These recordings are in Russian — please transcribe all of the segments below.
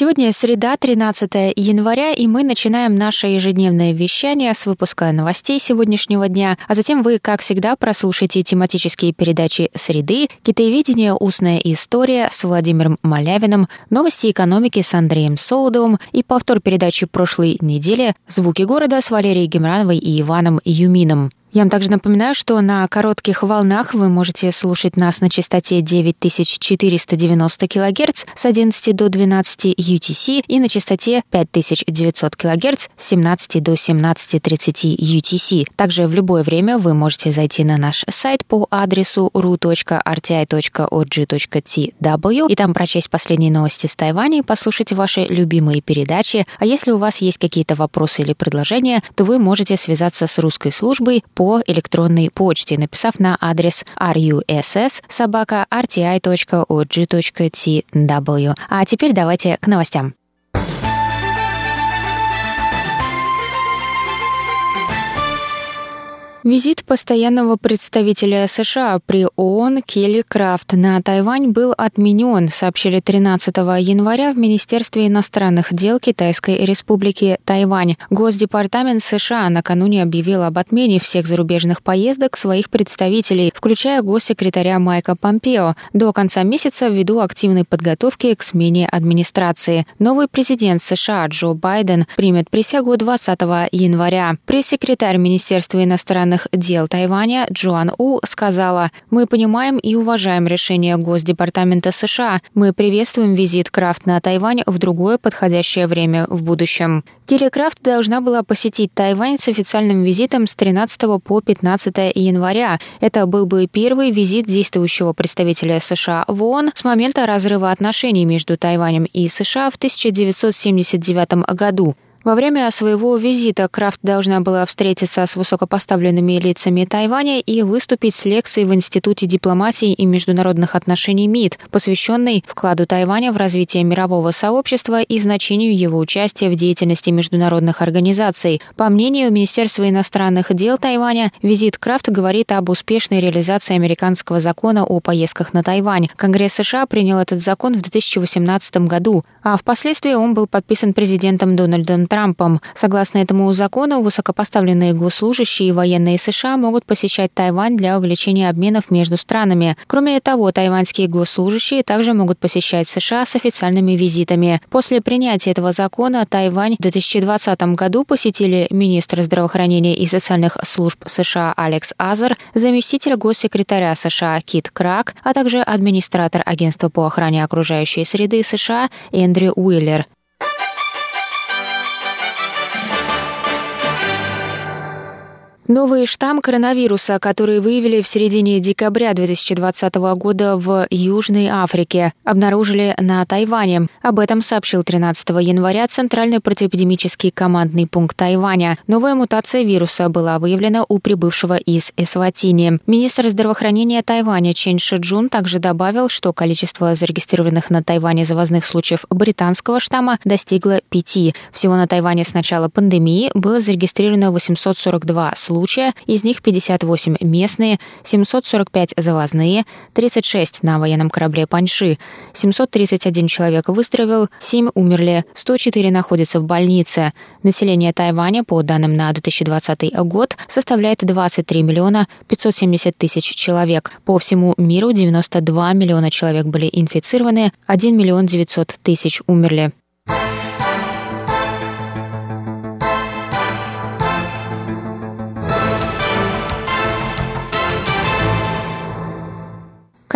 Сегодня среда, 13 января, и мы начинаем наше ежедневное вещание с выпуска новостей сегодняшнего дня, а затем вы, как всегда, прослушаете тематические передачи «Среды», «Китаеведение. Устная история» с Владимиром Малявиным, новости экономики с Андреем Солодовым и повтор передачи прошлой недели «Звуки города» с Валерией Гемрановой и Иваном Юмином. Я вам также напоминаю, что на коротких волнах вы можете слушать нас на частоте 9490 кГц с 11 до 12 UTC и на частоте 5900 кГц с 17 до 17.30 UTC. Также в любое время вы можете зайти на наш сайт по адресу ru.rti.org.tw и там прочесть последние новости с Тайваня и послушать ваши любимые передачи. А если у вас есть какие-то вопросы или предложения, то вы можете связаться с русской службой по электронной почте, написав на адрес russ собака rti.org.tw. А теперь давайте к новостям. Визит постоянного представителя США при ООН Келли Крафт на Тайвань был отменен, сообщили 13 января в Министерстве иностранных дел Китайской Республики Тайвань. Госдепартамент США накануне объявил об отмене всех зарубежных поездок своих представителей, включая госсекретаря Майка Помпео, до конца месяца ввиду активной подготовки к смене администрации. Новый президент США Джо Байден примет присягу 20 января. Пресс-секретарь Министерства иностранных иностранных дел Тайваня Джоан У сказала, «Мы понимаем и уважаем решение Госдепартамента США. Мы приветствуем визит Крафт на Тайвань в другое подходящее время в будущем». Келли Крафт должна была посетить Тайвань с официальным визитом с 13 по 15 января. Это был бы первый визит действующего представителя США в ООН с момента разрыва отношений между Тайванем и США в 1979 году. Во время своего визита Крафт должна была встретиться с высокопоставленными лицами Тайваня и выступить с лекцией в Институте дипломатии и международных отношений МИД, посвященной вкладу Тайваня в развитие мирового сообщества и значению его участия в деятельности международных организаций. По мнению Министерства иностранных дел Тайваня, визит Крафт говорит об успешной реализации американского закона о поездках на Тайвань. Конгресс США принял этот закон в 2018 году, а впоследствии он был подписан президентом Дональдом Трампом. Согласно этому закону, высокопоставленные госслужащие и военные США могут посещать Тайвань для увеличения обменов между странами. Кроме того, тайваньские госслужащие также могут посещать США с официальными визитами. После принятия этого закона Тайвань в 2020 году посетили министр здравоохранения и социальных служб США Алекс Азер, заместитель госсекретаря США Кит Крак, а также администратор Агентства по охране окружающей среды США Эндрю Уиллер. Новый штамм коронавируса, который выявили в середине декабря 2020 года в Южной Африке, обнаружили на Тайване. Об этом сообщил 13 января Центральный противоэпидемический командный пункт Тайваня. Новая мутация вируса была выявлена у прибывшего из Эсватини. Министр здравоохранения Тайваня Чен Шиджун также добавил, что количество зарегистрированных на Тайване завозных случаев британского штамма достигло пяти. Всего на Тайване с начала пандемии было зарегистрировано 842 случая случая, из них 58 местные, 745 завозные, 36 на военном корабле «Паньши», 731 человек выздоровел, 7 умерли, 104 находятся в больнице. Население Тайваня, по данным на 2020 год, составляет 23 миллиона 570 тысяч человек. По всему миру 92 миллиона человек были инфицированы, 1 миллион 900 тысяч умерли.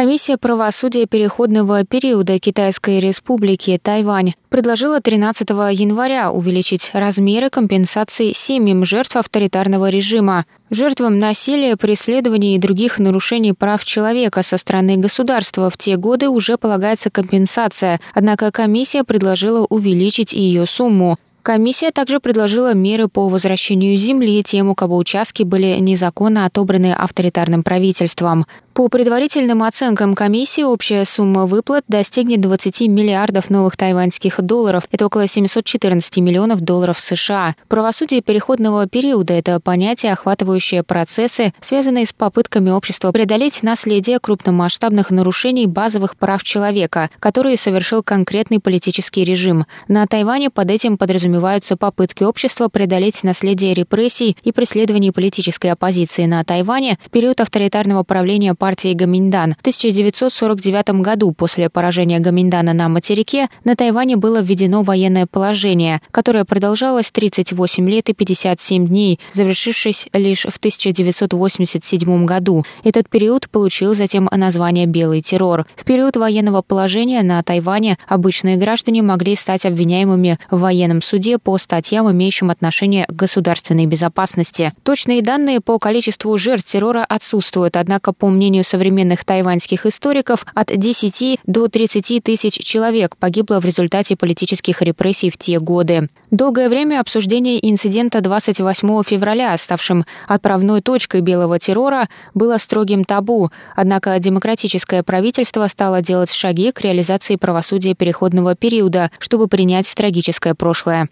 Комиссия правосудия переходного периода Китайской республики Тайвань предложила 13 января увеличить размеры компенсации семьям жертв авторитарного режима, жертвам насилия, преследований и других нарушений прав человека со стороны государства в те годы уже полагается компенсация, однако комиссия предложила увеличить ее сумму. Комиссия также предложила меры по возвращению земли тем, у кого участки были незаконно отобраны авторитарным правительством. По предварительным оценкам комиссии, общая сумма выплат достигнет 20 миллиардов новых тайваньских долларов. Это около 714 миллионов долларов США. Правосудие переходного периода – это понятие, охватывающее процессы, связанные с попытками общества преодолеть наследие крупномасштабных нарушений базовых прав человека, которые совершил конкретный политический режим. На Тайване под этим подразумеваются попытки общества преодолеть наследие репрессий и преследований политической оппозиции на Тайване в период авторитарного правления партии Гаминьдан. В 1949 году после поражения Гаминьдана на материке на Тайване было введено военное положение, которое продолжалось 38 лет и 57 дней, завершившись лишь в 1987 году. Этот период получил затем название «Белый террор». В период военного положения на Тайване обычные граждане могли стать обвиняемыми в военном суде по статьям, имеющим отношение к государственной безопасности. Точные данные по количеству жертв террора отсутствуют, однако, по мнению мнению современных тайваньских историков, от 10 до 30 тысяч человек погибло в результате политических репрессий в те годы. Долгое время обсуждение инцидента 28 февраля, ставшим отправной точкой белого террора, было строгим табу, однако демократическое правительство стало делать шаги к реализации правосудия переходного периода, чтобы принять трагическое прошлое.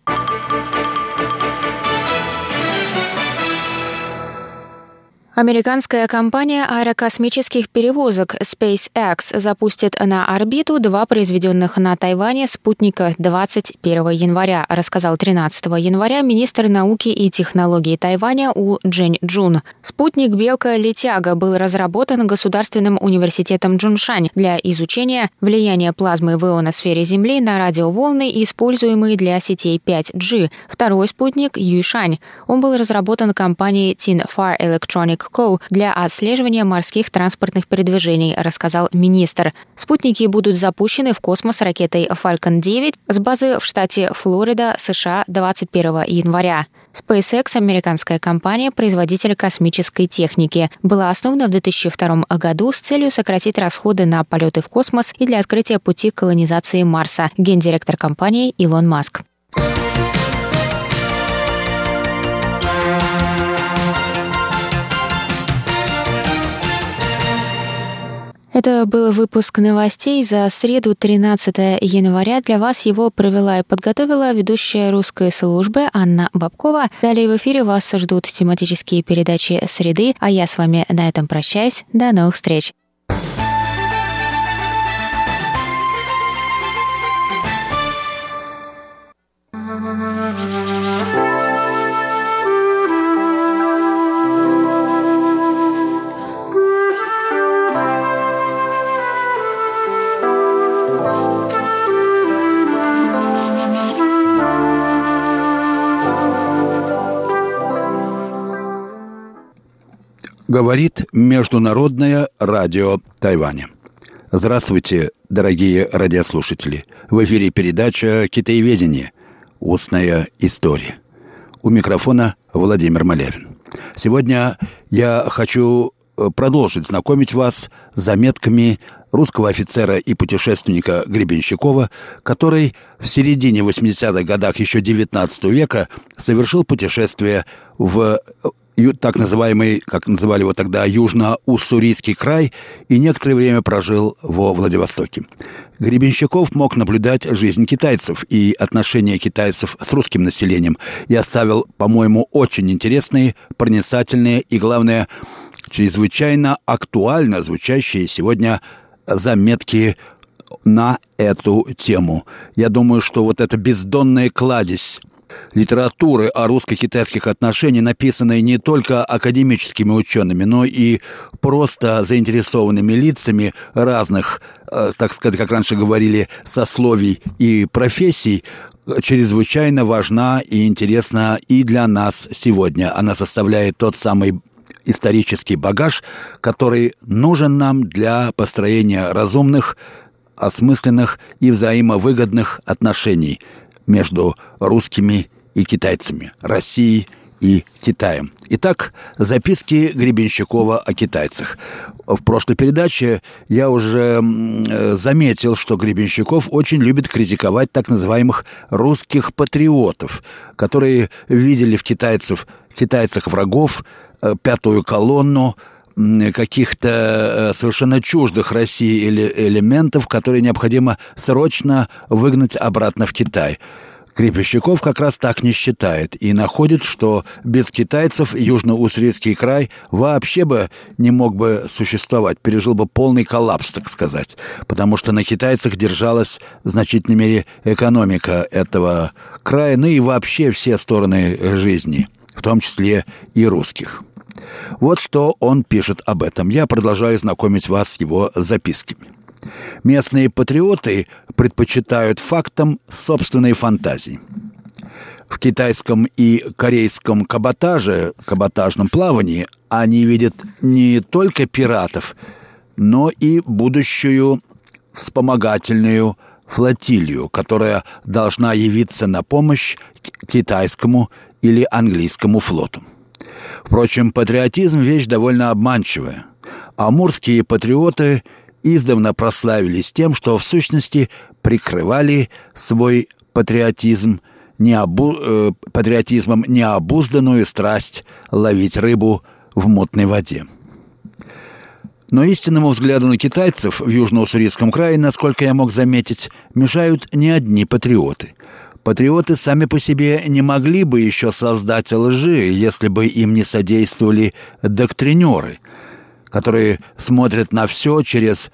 Американская компания аэрокосмических перевозок SpaceX запустит на орбиту два произведенных на Тайване спутника 21 января, рассказал 13 января министр науки и технологий Тайваня У Джень Джун. Спутник «Белка-летяга» был разработан Государственным университетом Джуншань для изучения влияния плазмы в ионосфере Земли на радиоволны, используемые для сетей 5G. Второй спутник Юйшань. Он был разработан компанией Tin Far Electronic Co. для отслеживания морских транспортных передвижений, рассказал министр. Спутники будут запущены в космос ракетой Falcon 9 с базы в штате Флорида, США 21 января. SpaceX, американская компания, производитель космической техники, была основана в 2002 году с целью сократить расходы на полеты в космос и для открытия пути колонизации Марса, гендиректор компании Илон Маск. Это был выпуск новостей за среду 13 января. Для вас его провела и подготовила ведущая русской службы Анна Бабкова. Далее в эфире вас ждут тематические передачи «Среды», а я с вами на этом прощаюсь. До новых встреч! Говорит Международное радио Тайваня. Здравствуйте, дорогие радиослушатели. В эфире передача «Китаеведение. Устная история». У микрофона Владимир Малявин. Сегодня я хочу э, продолжить знакомить вас с заметками русского офицера и путешественника Гребенщикова, который в середине 80-х годах еще 19 века совершил путешествие в так называемый, как называли его тогда, Южно-Уссурийский край, и некоторое время прожил во Владивостоке. Гребенщиков мог наблюдать жизнь китайцев и отношения китайцев с русским населением и оставил, по-моему, очень интересные, проницательные и, главное, чрезвычайно актуально звучащие сегодня заметки на эту тему. Я думаю, что вот эта бездонная кладезь литературы о русско-китайских отношениях, написанной не только академическими учеными, но и просто заинтересованными лицами разных, э, так сказать, как раньше говорили, сословий и профессий, чрезвычайно важна и интересна и для нас сегодня. Она составляет тот самый исторический багаж, который нужен нам для построения разумных, осмысленных и взаимовыгодных отношений между русскими и китайцами, Россией и Китаем. Итак, записки Гребенщикова о китайцах. В прошлой передаче я уже э, заметил, что Гребенщиков очень любит критиковать так называемых русских патриотов, которые видели в китайцев, китайцах врагов, э, пятую колонну, каких-то э, совершенно чуждых России элементов, которые необходимо срочно выгнать обратно в Китай. Крепощаков как раз так не считает и находит, что без китайцев Южно-Уссурийский край вообще бы не мог бы существовать, пережил бы полный коллапс, так сказать, потому что на китайцах держалась в значительной мере экономика этого края, ну и вообще все стороны жизни, в том числе и русских. Вот что он пишет об этом. Я продолжаю знакомить вас с его записками. Местные патриоты предпочитают фактам собственной фантазии. В китайском и корейском каботаже, каботажном плавании, они видят не только пиратов, но и будущую вспомогательную флотилию, которая должна явиться на помощь китайскому или английскому флоту. Впрочем, патриотизм – вещь довольно обманчивая. Амурские патриоты издавна прославились тем, что в сущности прикрывали свой патриотизм необу... э, патриотизмом необузданную страсть ловить рыбу в мутной воде. Но истинному взгляду на китайцев в Южно-Уссурийском крае, насколько я мог заметить, мешают не одни патриоты. Патриоты сами по себе не могли бы еще создать лжи, если бы им не содействовали доктринеры – которые смотрят на все через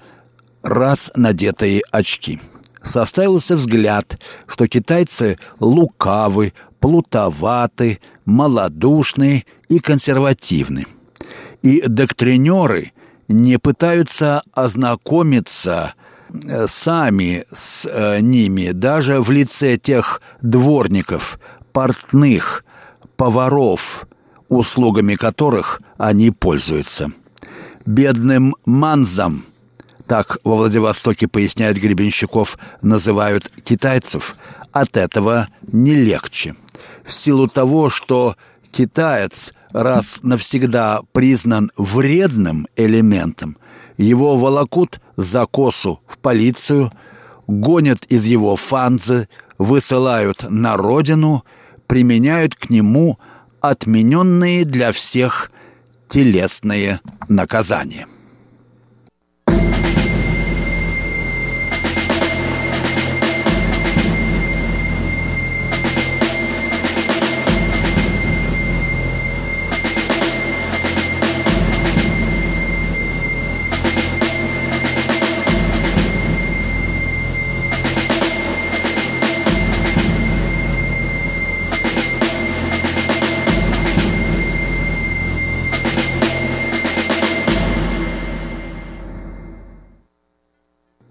раз надетые очки. Составился взгляд, что китайцы лукавы, плутоваты, малодушны и консервативны. И доктринеры не пытаются ознакомиться сами с э, ними, даже в лице тех дворников, портных, поваров, услугами которых они пользуются – бедным манзам, так во Владивостоке, поясняет Гребенщиков, называют китайцев, от этого не легче. В силу того, что китаец раз навсегда признан вредным элементом, его волокут за косу в полицию, гонят из его фанзы, высылают на родину, применяют к нему отмененные для всех телесные наказания.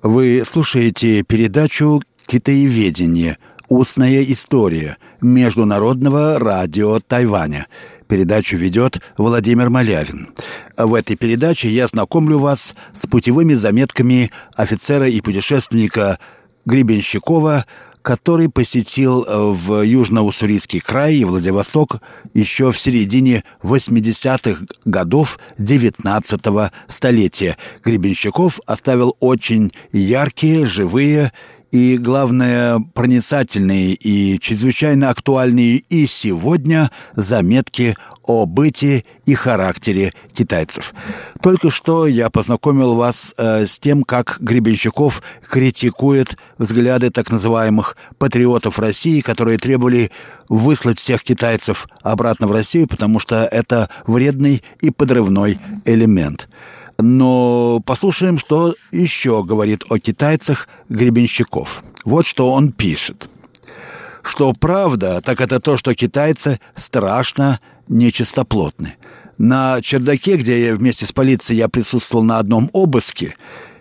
Вы слушаете передачу «Китаеведение. Устная история» Международного радио Тайваня. Передачу ведет Владимир Малявин. В этой передаче я знакомлю вас с путевыми заметками офицера и путешественника Гребенщикова который посетил э, в Южно-Уссурийский край и Владивосток еще в середине 80-х годов 19 столетия. Гребенщиков оставил очень яркие, живые и, главное, проницательные и чрезвычайно актуальные и сегодня заметки о быте и характере китайцев. Только что я познакомил вас э, с тем, как Гребенщиков критикует взгляды так называемых патриотов России, которые требовали выслать всех китайцев обратно в Россию, потому что это вредный и подрывной элемент. Но послушаем, что еще говорит о китайцах Гребенщиков. Вот что он пишет. Что правда, так это то, что китайцы страшно нечистоплотны. На чердаке, где я вместе с полицией я присутствовал на одном обыске,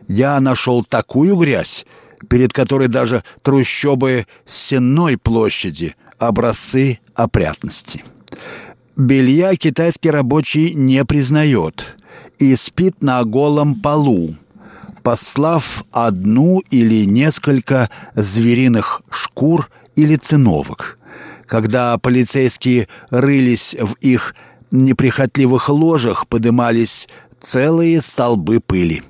я нашел такую грязь, перед которой даже трущобы Сенной площади образцы опрятности. Белья китайский рабочий не признает – и спит на голом полу, послав одну или несколько звериных шкур или циновок. Когда полицейские рылись в их неприхотливых ложах, подымались целые столбы пыли.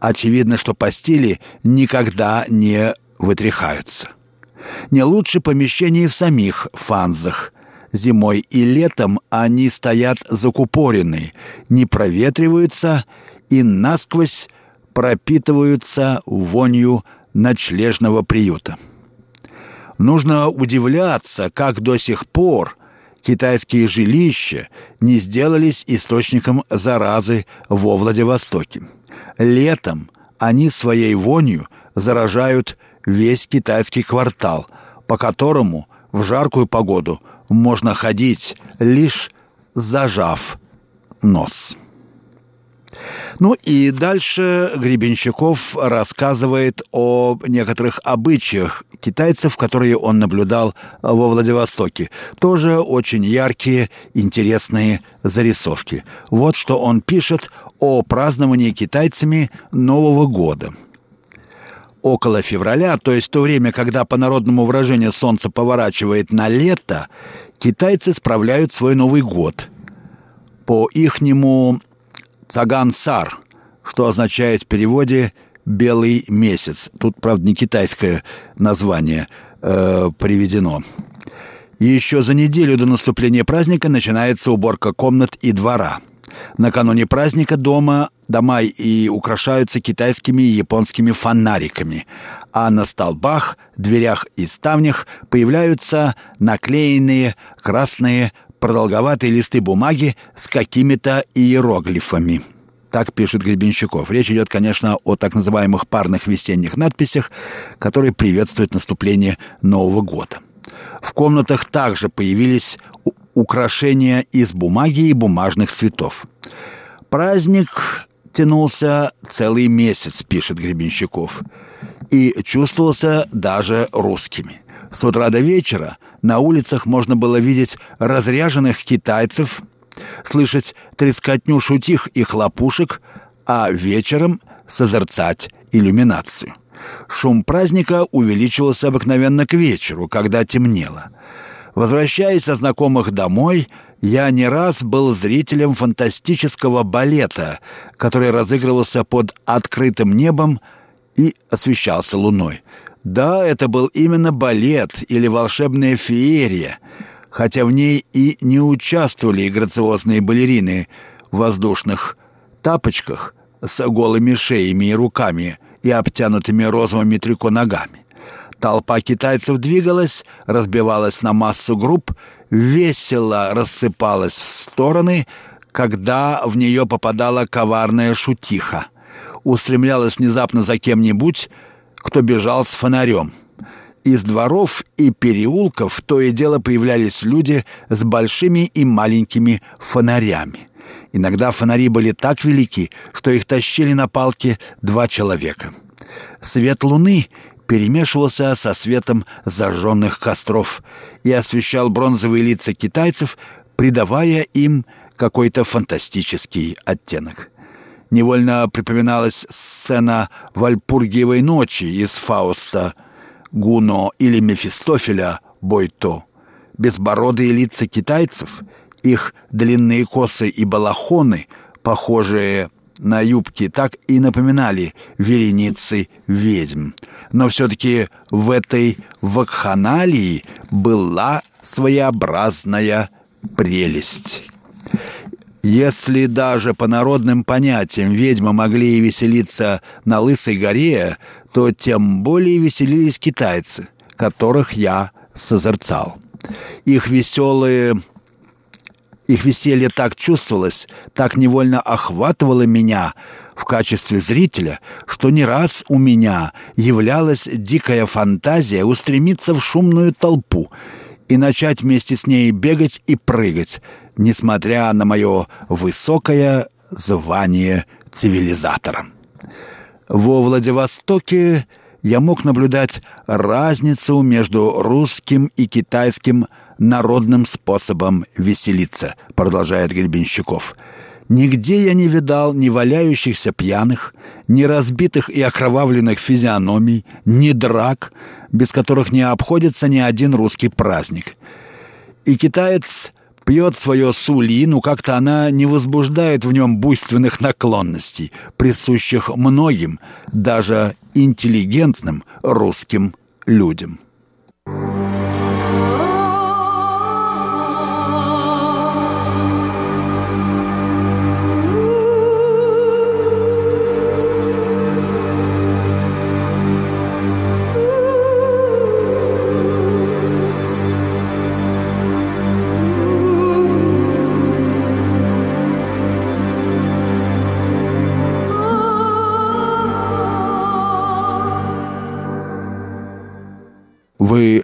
Очевидно, что постели никогда не вытряхаются. Не лучше помещений в самих фанзах. Зимой и летом они стоят закупоренные, не проветриваются и насквозь пропитываются вонью ночлежного приюта. Нужно удивляться, как до сих пор китайские жилища не сделались источником заразы во Владивостоке. Летом они своей вонью заражают весь китайский квартал, по которому в жаркую погоду можно ходить, лишь зажав нос. Ну и дальше Гребенщиков рассказывает о некоторых обычаях китайцев, которые он наблюдал во Владивостоке. Тоже очень яркие, интересные зарисовки. Вот что он пишет о праздновании китайцами Нового года – около февраля, то есть то время, когда по народному выражению солнце поворачивает на лето, китайцы справляют свой Новый год. По ихнему цаган-сар, что означает в переводе «белый месяц». Тут, правда, не китайское название э, приведено. Еще за неделю до наступления праздника начинается уборка комнат и двора. Накануне праздника дома дома и украшаются китайскими и японскими фонариками, а на столбах, дверях и ставнях появляются наклеенные красные продолговатые листы бумаги с какими-то иероглифами. Так пишет Гребенщиков. Речь идет, конечно, о так называемых парных весенних надписях, которые приветствуют наступление Нового года. В комнатах также появились украшения из бумаги и бумажных цветов. Праздник тянулся целый месяц, пишет Гребенщиков, и чувствовался даже русскими. С утра до вечера на улицах можно было видеть разряженных китайцев, слышать трескотню шутих и хлопушек, а вечером созерцать иллюминацию. Шум праздника увеличивался обыкновенно к вечеру, когда темнело. Возвращаясь со знакомых домой, я не раз был зрителем фантастического балета, который разыгрывался под открытым небом и освещался луной. Да, это был именно балет или волшебная феерия, хотя в ней и не участвовали грациозные балерины в воздушных тапочках с голыми шеями и руками и обтянутыми розовыми трико ногами. Толпа китайцев двигалась, разбивалась на массу групп, весело рассыпалась в стороны, когда в нее попадала коварная шутиха. Устремлялась внезапно за кем-нибудь, кто бежал с фонарем. Из дворов и переулков то и дело появлялись люди с большими и маленькими фонарями. Иногда фонари были так велики, что их тащили на палке два человека. Свет луны перемешивался со светом зажженных костров и освещал бронзовые лица китайцев, придавая им какой-то фантастический оттенок. Невольно припоминалась сцена Вальпургиевой ночи из Фауста, Гуно или Мефистофеля Бойто. Безбородые лица китайцев, их длинные косы и балахоны, похожие на юбки так и напоминали вереницы ведьм. Но все-таки в этой вакханалии была своеобразная прелесть. Если даже по народным понятиям ведьмы могли и веселиться на Лысой горе, то тем более веселились китайцы, которых я созерцал. Их веселые их веселье так чувствовалось, так невольно охватывало меня в качестве зрителя, что не раз у меня являлась дикая фантазия устремиться в шумную толпу и начать вместе с ней бегать и прыгать, несмотря на мое высокое звание цивилизатора. Во Владивостоке я мог наблюдать разницу между русским и китайским народным способом веселиться, продолжает Гребенщиков. Нигде я не видал ни валяющихся пьяных, ни разбитых и окровавленных физиономий, ни драк, без которых не обходится ни один русский праздник – И китаец пьет свое сули, но как-то она не возбуждает в нем буйственных наклонностей, присущих многим, даже интеллигентным русским людям.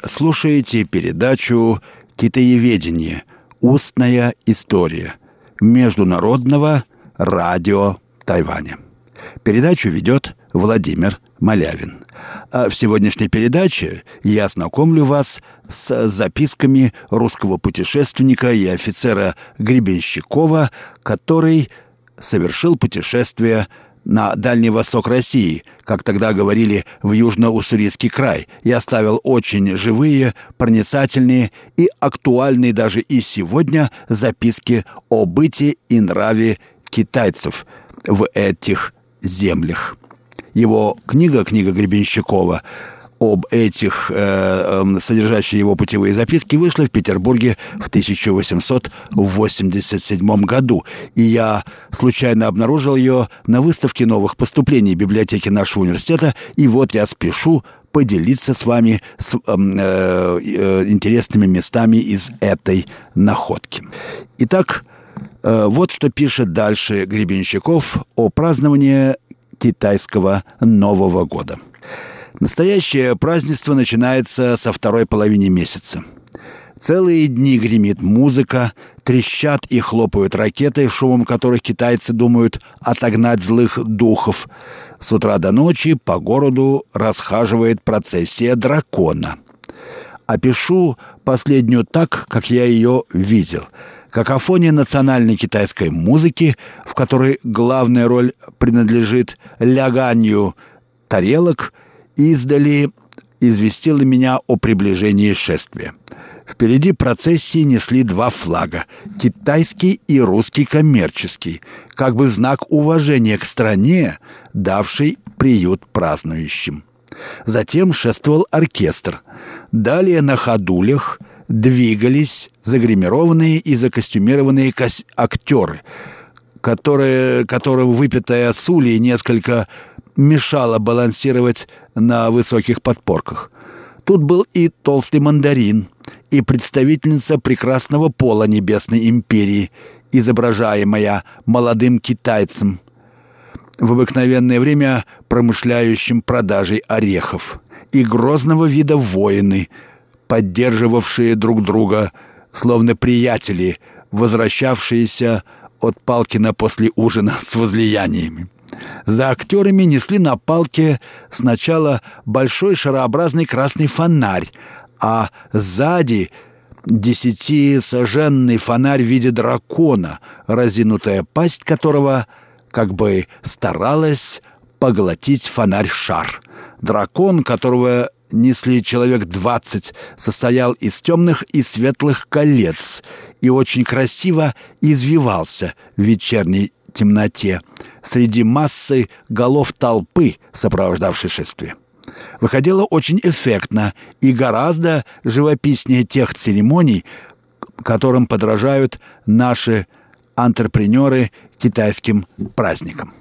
Слушаете передачу «Китаеведение. Устная история» Международного радио Тайваня. Передачу ведет Владимир Малявин. А в сегодняшней передаче я знакомлю вас с записками русского путешественника и офицера Гребенщикова, который совершил путешествие на Дальний Восток России, как тогда говорили в Южно-Уссурийский край, и оставил очень живые, проницательные и актуальные даже и сегодня записки о быте и нраве китайцев в этих землях. Его книга, книга Гребенщикова, об этих, э, эм, содержащие его путевые записки, вышла в Петербурге в 1887 году. И я случайно обнаружил ее на выставке новых поступлений библиотеки нашего университета. И вот я спешу поделиться с вами с, эм, э, э, интересными местами из этой находки. Итак, э, вот что пишет дальше Гребенщиков о праздновании китайского Нового года. Настоящее празднество начинается со второй половины месяца. Целые дни гремит музыка, трещат и хлопают ракеты, шумом которых китайцы думают отогнать злых духов. С утра до ночи по городу расхаживает процессия дракона. Опишу последнюю так, как я ее видел. Какофония национальной китайской музыки, в которой главная роль принадлежит ляганью тарелок – издали известила меня о приближении шествия. Впереди процессии несли два флага – китайский и русский коммерческий, как бы в знак уважения к стране, давшей приют празднующим. Затем шествовал оркестр. Далее на ходулях двигались загримированные и закостюмированные актеры, которые, которым выпитая сули несколько мешало балансировать на высоких подпорках. Тут был и толстый мандарин, и представительница прекрасного пола Небесной империи, изображаемая молодым китайцем, в обыкновенное время промышляющим продажей орехов, и грозного вида воины, поддерживавшие друг друга, словно приятели, возвращавшиеся от Палкина после ужина с возлияниями. За актерами несли на палке сначала большой шарообразный красный фонарь, а сзади десятисоженный фонарь в виде дракона, разинутая пасть которого как бы старалась поглотить фонарь-шар. Дракон, которого несли человек двадцать, состоял из темных и светлых колец и очень красиво извивался в вечерней темноте среди массы голов толпы, сопровождавшей шествие. Выходило очень эффектно и гораздо живописнее тех церемоний, которым подражают наши антрепренеры китайским праздникам.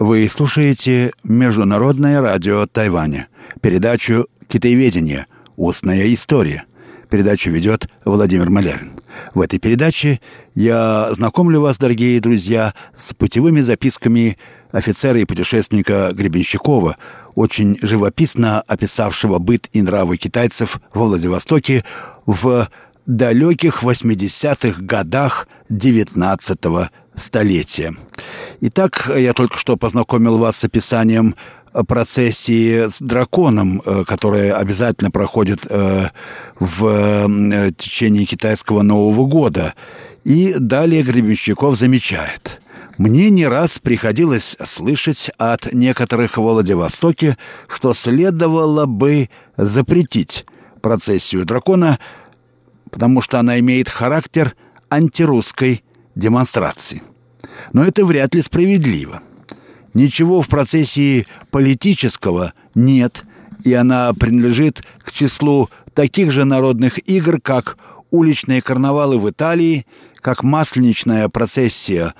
Вы слушаете Международное радио Тайваня, передачу «Китаеведение. Устная история». Передачу ведет Владимир Малявин. В этой передаче я знакомлю вас, дорогие друзья, с путевыми записками офицера и путешественника Гребенщикова, очень живописно описавшего быт и нравы китайцев во Владивостоке в далеких 80-х годах 19 столетия. Итак, я только что познакомил вас с описанием процессии с драконом, э, которая обязательно проходит э, в э, течение китайского Нового года. И далее Гребенщиков замечает. Мне не раз приходилось слышать от некоторых в Владивостоке, что следовало бы запретить процессию дракона, потому что она имеет характер антирусской демонстрации. Но это вряд ли справедливо – Ничего в процессе политического нет, и она принадлежит к числу таких же народных игр, как уличные карнавалы в Италии, как масленичная процессия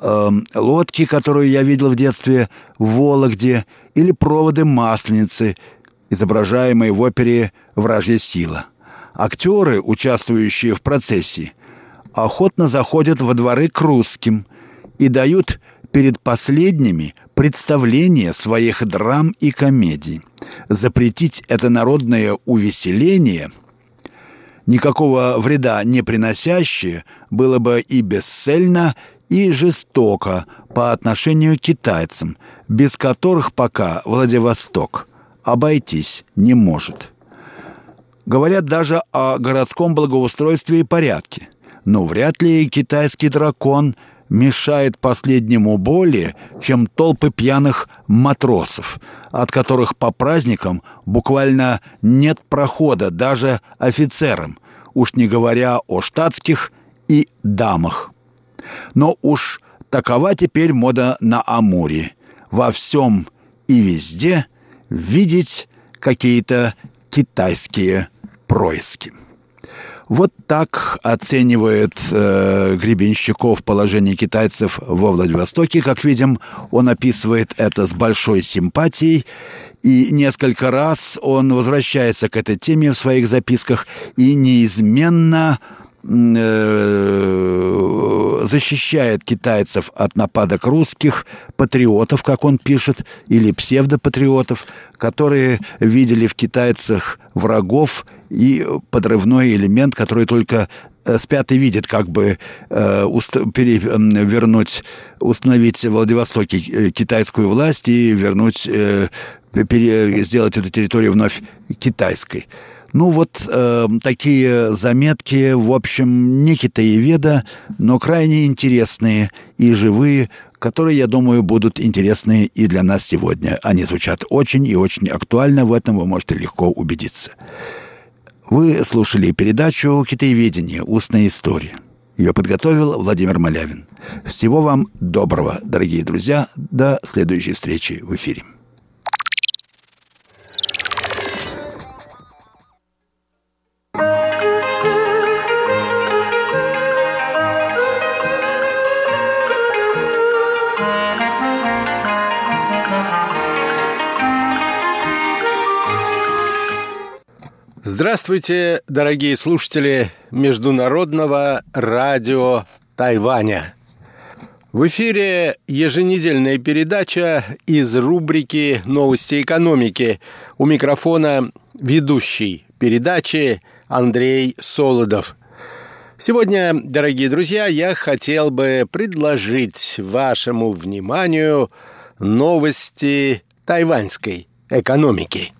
э, лодки, которую я видел в детстве в Вологде, или проводы масленицы, изображаемые в опере «Вражья сила». Актеры, участвующие в процессии, охотно заходят во дворы к русским и дают перед последними представление своих драм и комедий. Запретить это народное увеселение, никакого вреда не приносящее, было бы и бесцельно, и жестоко по отношению к китайцам, без которых пока Владивосток обойтись не может. Говорят даже о городском благоустройстве и порядке, но вряд ли китайский дракон – мешает последнему более, чем толпы пьяных матросов, от которых по праздникам буквально нет прохода даже офицерам, уж не говоря о штатских и дамах. Но уж такова теперь мода на Амуре. Во всем и везде видеть какие-то китайские происки. Вот так оценивает э, Гребенщиков положение китайцев во Владивостоке. Как видим, он описывает это с большой симпатией. И несколько раз он возвращается к этой теме в своих записках и неизменно Э, защищает китайцев от нападок русских, патриотов, как он пишет, или псевдопатриотов, которые видели в китайцах врагов и подрывной элемент, который только э, спят и видят, как бы э, уст, вернуть, установить в Владивостоке э, китайскую власть и вернуть, э, пере, сделать эту территорию вновь китайской. Ну вот э, такие заметки, в общем, не китаеведа, но крайне интересные и живые, которые, я думаю, будут интересны и для нас сегодня. Они звучат очень и очень актуально, в этом вы можете легко убедиться. Вы слушали передачу «Китаеведение. Устная история». Ее подготовил Владимир Малявин. Всего вам доброго, дорогие друзья. До следующей встречи в эфире. Здравствуйте, дорогие слушатели Международного радио Тайваня. В эфире еженедельная передача из рубрики «Новости экономики». У микрофона ведущий передачи Андрей Солодов. Сегодня, дорогие друзья, я хотел бы предложить вашему вниманию новости тайваньской экономики –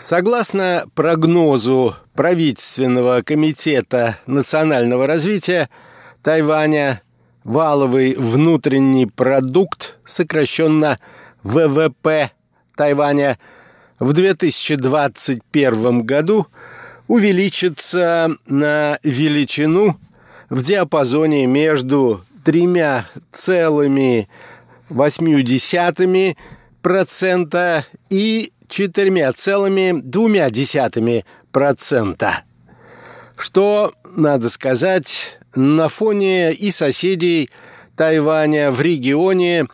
Согласно прогнозу правительственного комитета национального развития Тайваня, валовый внутренний продукт, сокращенно ВВП Тайваня, в 2021 году увеличится на величину в диапазоне между тремя целыми восьмью процента и 4,2%. Что, надо сказать, на фоне и соседей Тайваня в регионе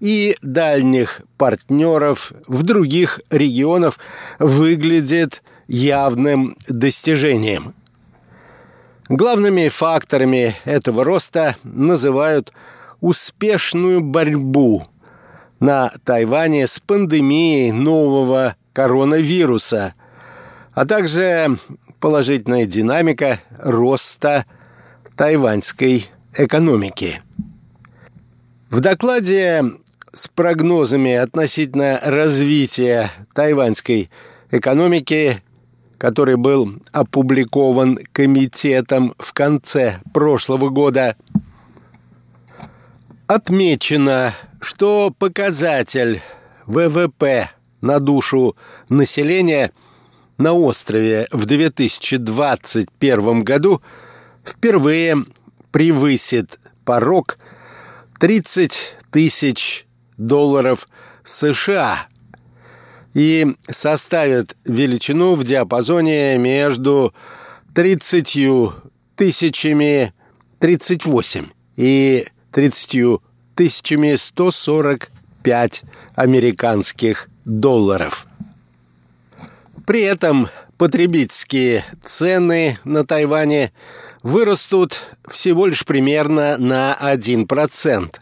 и дальних партнеров в других регионах выглядит явным достижением. Главными факторами этого роста называют успешную борьбу на Тайване с пандемией нового коронавируса, а также положительная динамика роста тайваньской экономики. В докладе с прогнозами относительно развития тайваньской экономики, который был опубликован комитетом в конце прошлого года, отмечено, что показатель ВВП на душу населения на острове в 2021 году впервые превысит порог 30 тысяч долларов США и составит величину в диапазоне между 30 тысячами 38 и 30 тысячами 145 американских долларов. При этом потребительские цены на Тайване вырастут всего лишь примерно на 1%,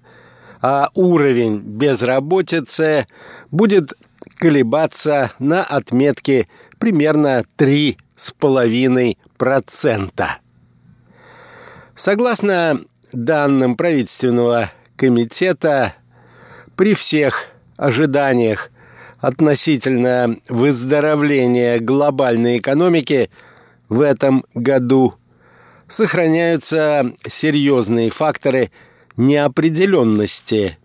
а уровень безработицы будет колебаться на отметке примерно 3,5%. Согласно данным правительственного комитета, при всех ожиданиях относительно выздоровления глобальной экономики в этом году сохраняются серьезные факторы неопределенности,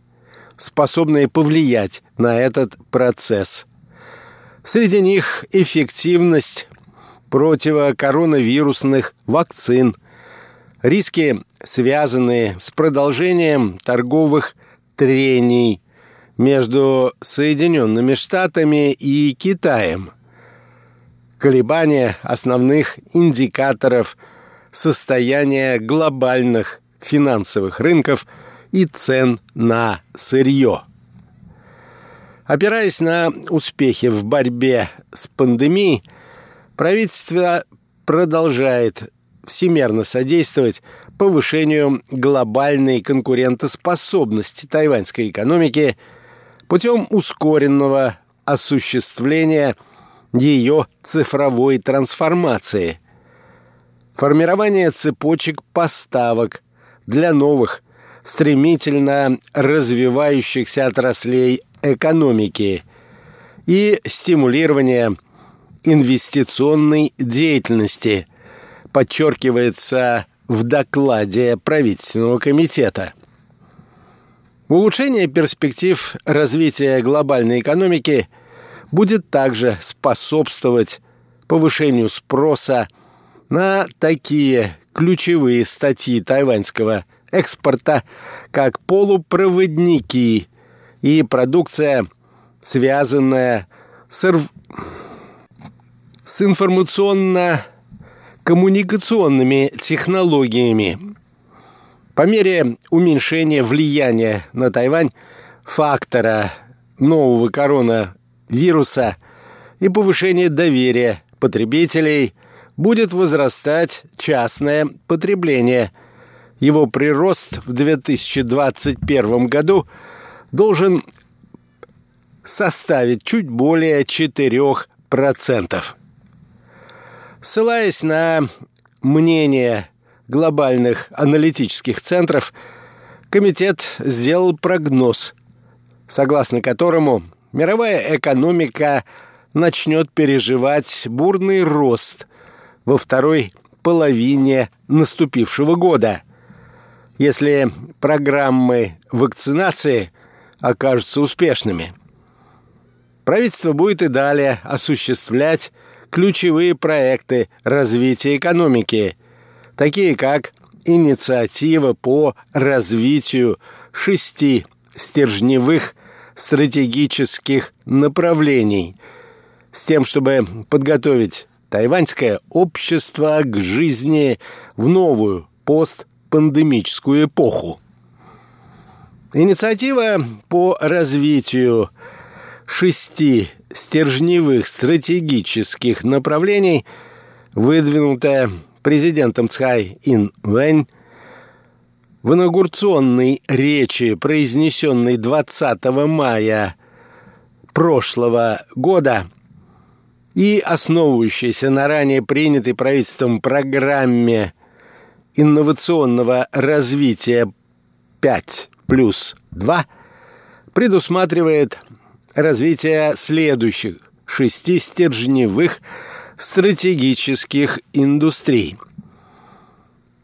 способные повлиять на этот процесс. Среди них эффективность противокоронавирусных вакцин, риски, связанные с продолжением торговых трений между Соединенными Штатами и Китаем, колебания основных индикаторов состояния глобальных финансовых рынков и цен на сырье. Опираясь на успехи в борьбе с пандемией, правительство продолжает всемерно содействовать повышению глобальной конкурентоспособности тайваньской экономики путем ускоренного осуществления ее цифровой трансформации, формирования цепочек поставок для новых, стремительно развивающихся отраслей экономики и стимулирования инвестиционной деятельности, подчеркивается в докладе правительственного комитета. Улучшение перспектив развития глобальной экономики будет также способствовать повышению спроса на такие ключевые статьи тайваньского экспорта, как полупроводники и продукция, связанная с, с информационно-коммуникационными технологиями. По мере уменьшения влияния на Тайвань фактора нового коронавируса и повышения доверия потребителей будет возрастать частное потребление. Его прирост в 2021 году – должен составить чуть более 4%. Ссылаясь на мнение глобальных аналитических центров, комитет сделал прогноз, согласно которому мировая экономика начнет переживать бурный рост во второй половине наступившего года, если программы вакцинации окажутся успешными. Правительство будет и далее осуществлять ключевые проекты развития экономики, такие как инициатива по развитию шести стержневых стратегических направлений с тем, чтобы подготовить тайваньское общество к жизни в новую постпандемическую эпоху. Инициатива по развитию шести стержневых стратегических направлений, выдвинутая президентом Цхай Ин Вэнь в инаугурационной речи, произнесенной 20 мая прошлого года и основывающейся на ранее принятой правительством программе инновационного развития 5 плюс 2, предусматривает развитие следующих шести стержневых стратегических индустрий –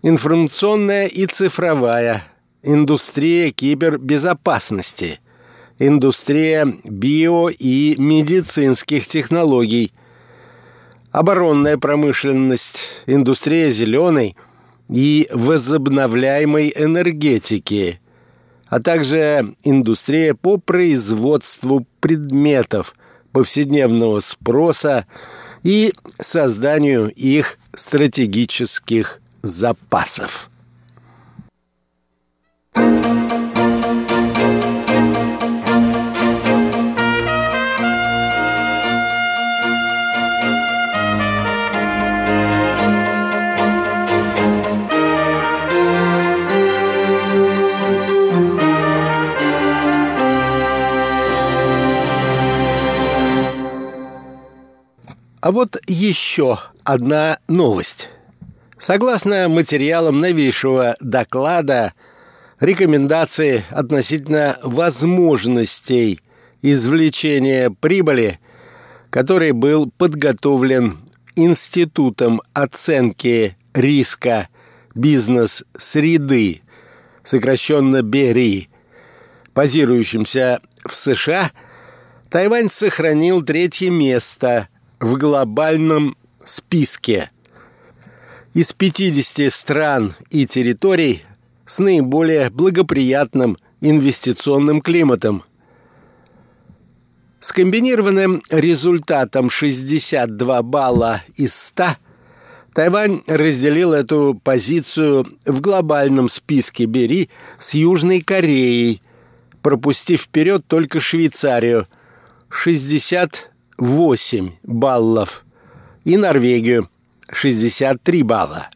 информационная и цифровая, индустрия кибербезопасности, индустрия био- и медицинских технологий, оборонная промышленность, индустрия зеленой и возобновляемой энергетики, а также индустрия по производству предметов повседневного спроса и созданию их стратегических запасов. А вот еще одна новость. Согласно материалам новейшего доклада, рекомендации относительно возможностей извлечения прибыли, который был подготовлен Институтом оценки риска бизнес-среды, сокращенно БЕРИ, базирующимся в США, Тайвань сохранил третье место в глобальном списке – из 50 стран и территорий с наиболее благоприятным инвестиционным климатом. С комбинированным результатом 62 балла из 100 Тайвань разделил эту позицию в глобальном списке «Бери» с Южной Кореей, пропустив вперед только Швейцарию – 68 баллов, и Норвегию – 63 балла.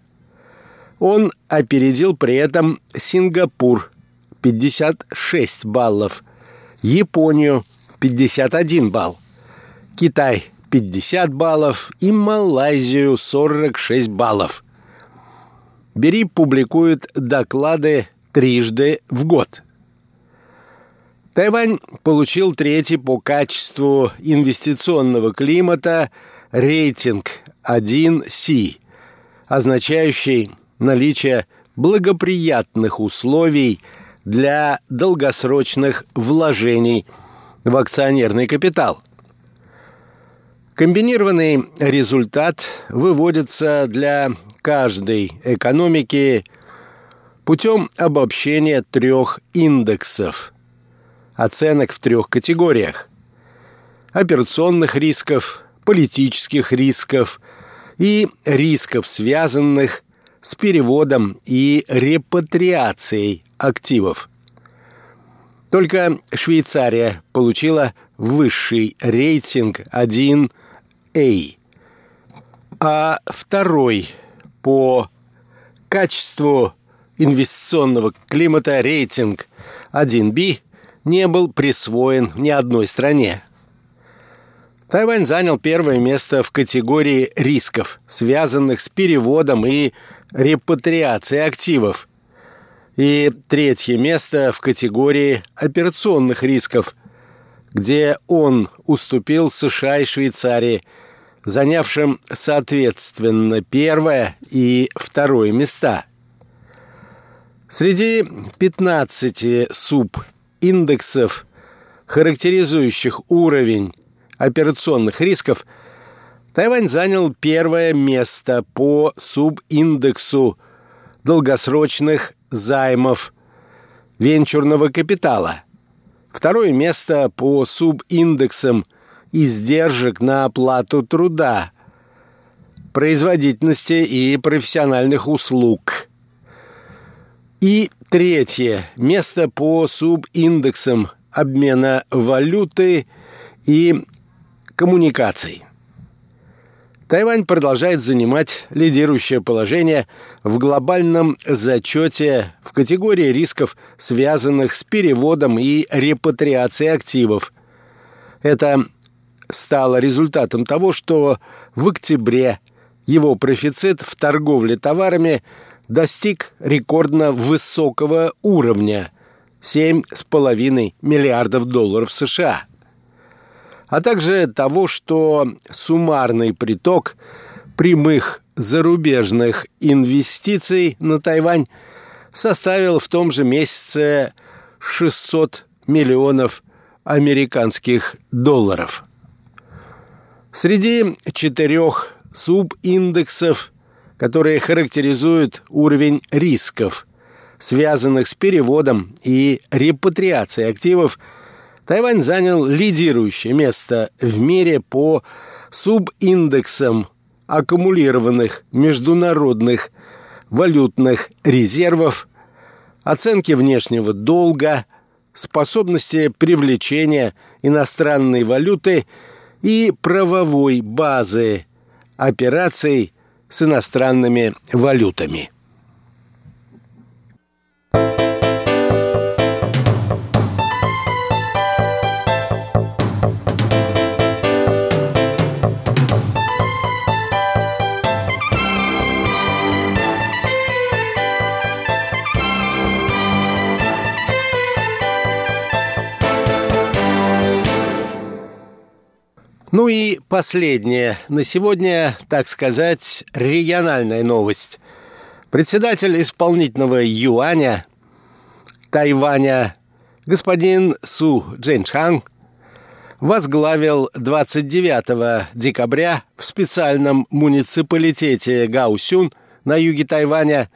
Он опередил при этом Сингапур 56 баллов, Японию 51 балл, Китай 50 баллов и Малайзию 46 баллов. Бери публикует доклады трижды в год. Тайвань получил третий по качеству инвестиционного климата рейтинг 1C, означающий наличие благоприятных условий для долгосрочных вложений в акционерный капитал. Комбинированный результат выводится для каждой экономики путем обобщения трех индексов, оценок в трех категориях – операционных рисков, политических рисков и рисков, связанных с переводом и репатриацией активов. Только Швейцария получила высший рейтинг 1A, а второй по качеству инвестиционного климата рейтинг 1B не был присвоен ни одной стране. Тайвань занял первое место в категории рисков, связанных с переводом и репатриацией активов, и третье место в категории операционных рисков, где он уступил США и Швейцарии, занявшим соответственно первое и второе места. Среди 15 субиндексов, характеризующих уровень операционных рисков, Тайвань занял первое место по субиндексу долгосрочных займов венчурного капитала Второе место по субиндексам издержек на оплату труда, производительности и профессиональных услуг. И третье место по субиндексам обмена валюты и коммуникаций. Тайвань продолжает занимать лидирующее положение в глобальном зачете в категории рисков, связанных с переводом и репатриацией активов. Это стало результатом того, что в октябре его профицит в торговле товарами достиг рекордно высокого уровня – 7,5 миллиардов долларов США – а также того, что суммарный приток прямых зарубежных инвестиций на Тайвань составил в том же месяце 600 миллионов американских долларов. Среди четырех субиндексов, которые характеризуют уровень рисков, связанных с переводом и репатриацией активов – Тайвань занял лидирующее место в мире по субиндексам аккумулированных международных валютных резервов, оценки внешнего долга, способности привлечения иностранной валюты и правовой базы операций с иностранными валютами. Ну и последняя на сегодня, так сказать, региональная новость. Председатель исполнительного юаня Тайваня господин Су Джинчхан возглавил 29 декабря в специальном муниципалитете Гаусюн на юге Тайваня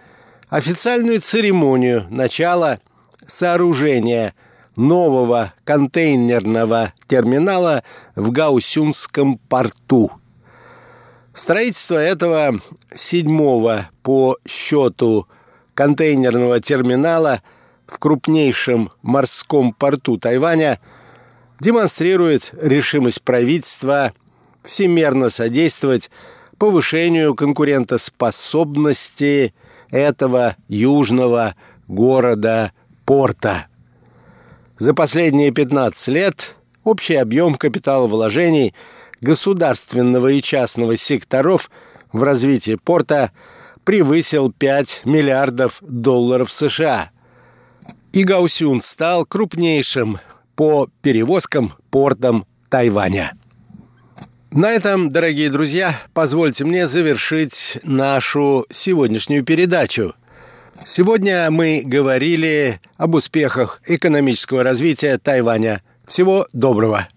официальную церемонию начала сооружения – нового контейнерного терминала в Гаусюнском порту. Строительство этого седьмого по счету контейнерного терминала в крупнейшем морском порту Тайваня демонстрирует решимость правительства всемерно содействовать повышению конкурентоспособности этого южного города-порта. За последние 15 лет общий объем капиталовложений государственного и частного секторов в развитии порта превысил 5 миллиардов долларов США. И Гаусюн стал крупнейшим по перевозкам портом Тайваня. На этом, дорогие друзья, позвольте мне завершить нашу сегодняшнюю передачу – Сегодня мы говорили об успехах экономического развития Тайваня. Всего доброго!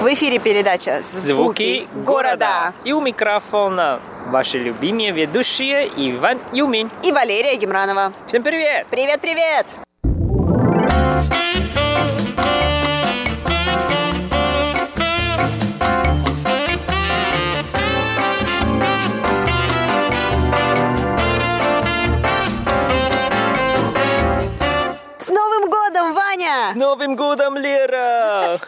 В эфире передача «Звуки, города». И у микрофона ваши любимые ведущие Иван Юмин и Валерия Гемранова. Всем привет! Привет-привет! Новым годом, Лера!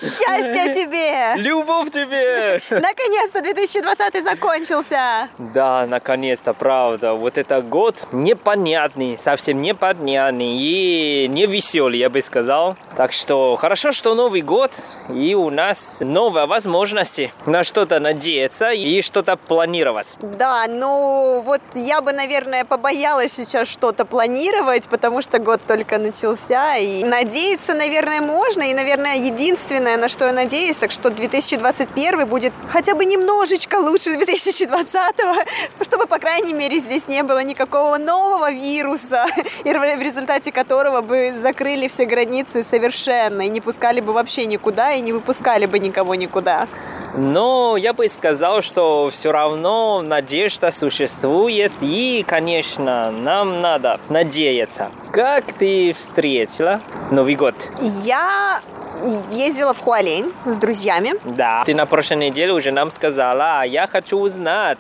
Счастья тебе! Любовь тебе! Наконец-то 2020 закончился! Да, наконец-то, правда. Вот этот год непонятный, совсем непонятный и не веселый, я бы сказал. Так что хорошо, что Новый год, и у нас новые возможности на что-то надеяться и что-то планировать. Да, ну вот я бы, наверное, побоялась сейчас что-то планировать, потому что год только начался, и надеяться, наверное, можно, и, наверное, единственное, единственное, на что я надеюсь, так что 2021 будет хотя бы немножечко лучше 2020, чтобы, по крайней мере, здесь не было никакого нового вируса, и в результате которого бы закрыли все границы совершенно, и не пускали бы вообще никуда, и не выпускали бы никого никуда. Но я бы сказал, что все равно надежда существует, и, конечно, нам надо надеяться. Как ты встретила Новый год? Я ездила в Хуалень с друзьями. Да. Ты на прошлой неделе уже нам сказала, а я хочу узнать,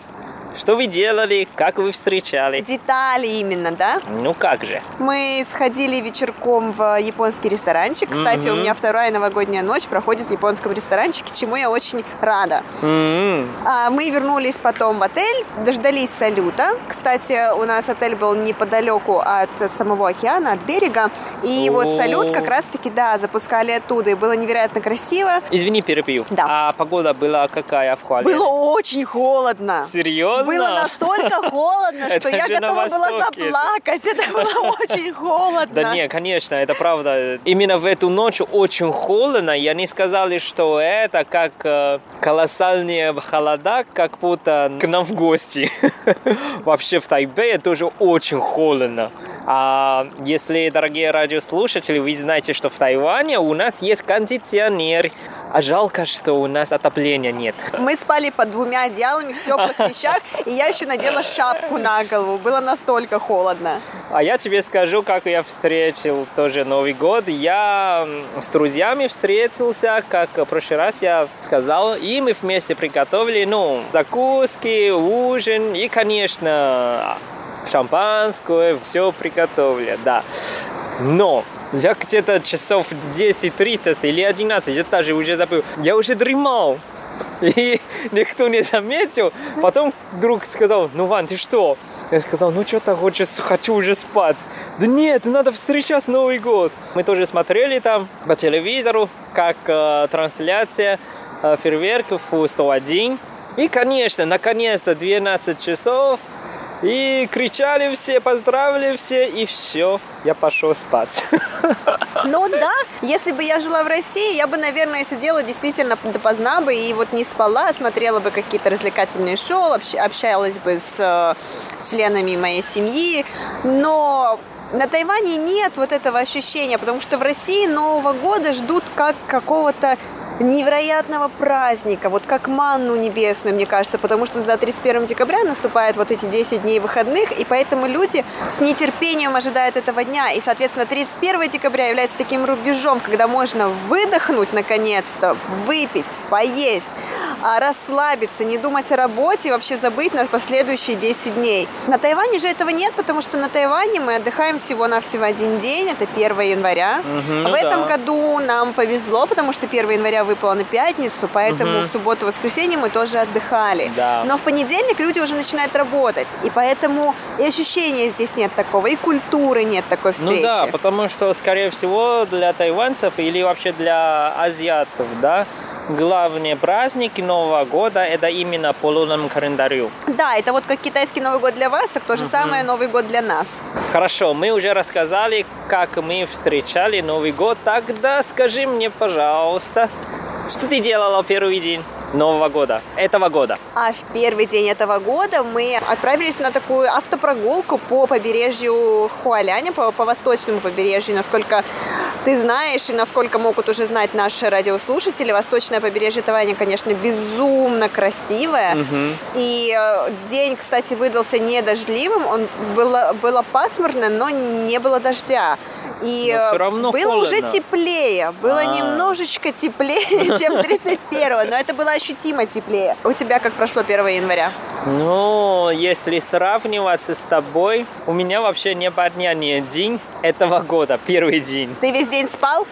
что вы делали? Как вы встречали? Детали именно, да? Ну как же? Мы сходили вечерком в японский ресторанчик. Кстати, mm-hmm. у меня вторая новогодняя ночь проходит в японском ресторанчике, чему я очень рада. Mm-hmm. А, мы вернулись потом в отель, дождались салюта. Кстати, у нас отель был неподалеку от самого океана, от берега. И oh. вот салют как раз-таки, да, запускали оттуда. И было невероятно красиво. Извини, перепью. Да. А погода была какая в Хуале? Было очень холодно. Серьезно? Было настолько холодно, что я готова была заплакать. Это было очень холодно. Да не, конечно, это правда. Именно в эту ночь очень холодно, и они сказали, что это как э, колоссальные холода, как будто к нам в гости. Вообще в Тайбэе тоже очень холодно. А если, дорогие радиослушатели, вы знаете, что в Тайване у нас есть кондиционер, а жалко, что у нас отопления нет. Мы спали под двумя одеялами в теплых вещах, и я еще надела шапку на голову. Было настолько холодно. А я тебе скажу, как я встретил тоже Новый год. Я с друзьями встретился, как в прошлый раз я сказал, и мы вместе приготовили, ну, закуски, ужин и, конечно, шампанское, все приготовили, да. Но я где-то часов 10-30 или 11, я даже уже забыл, я уже дремал. И никто не заметил. Потом друг сказал, ну, Ван, ты что? Я сказал, ну, что-то хочешь, хочу уже спать. Да нет, надо встречать Новый год. Мы тоже смотрели там по телевизору, как э, трансляция э, фейерверков 101. И, конечно, наконец-то 12 часов и кричали все, поздравили все, и все, я пошел спать. Ну да, если бы я жила в России, я бы, наверное, сидела действительно допоздна бы и вот не спала, смотрела бы какие-то развлекательные шоу, общалась бы с э, членами моей семьи, но на Тайване нет вот этого ощущения, потому что в России Нового года ждут как какого-то невероятного праздника, вот как манну небесную, мне кажется, потому что за 31 декабря наступает вот эти 10 дней выходных, и поэтому люди с нетерпением ожидают этого дня, и, соответственно, 31 декабря является таким рубежом, когда можно выдохнуть наконец-то, выпить, поесть, расслабиться, не думать о работе, вообще забыть на последующие 10 дней. На Тайване же этого нет, потому что на Тайване мы отдыхаем всего-навсего один день, это 1 января. Угу, в этом да. году нам повезло, потому что 1 января выпало на пятницу, поэтому угу. в субботу-воскресенье мы тоже отдыхали. Да. Но в понедельник люди уже начинают работать, и поэтому и ощущения здесь нет такого, и культуры нет такой встречи. Ну да, потому что, скорее всего, для тайванцев или вообще для азиатов, да, главные праздники Нового года это именно по лунному календарю. Да, это вот как китайский Новый год для вас, так то же угу. самое Новый год для нас. Хорошо, мы уже рассказали, как мы встречали Новый год. Тогда скажи мне, пожалуйста, что ты делала первый день? Нового года, этого года. А в первый день этого года мы отправились на такую автопрогулку по побережью Хуаляня, по, по восточному побережью, насколько ты знаешь и насколько могут уже знать наши радиослушатели, восточное побережье Тайваня, конечно, безумно красивое. Угу. И э, день, кстати, выдался не дождливым, он было, было пасмурно, но не было дождя. И равно было холодно. уже теплее, было А-а-а. немножечко теплее, чем 31-го, но это было ощутимо теплее. У тебя как прошло 1 января? Ну, если сравниваться с тобой, у меня вообще не подня ни день этого года, первый день. Ты весь день спал?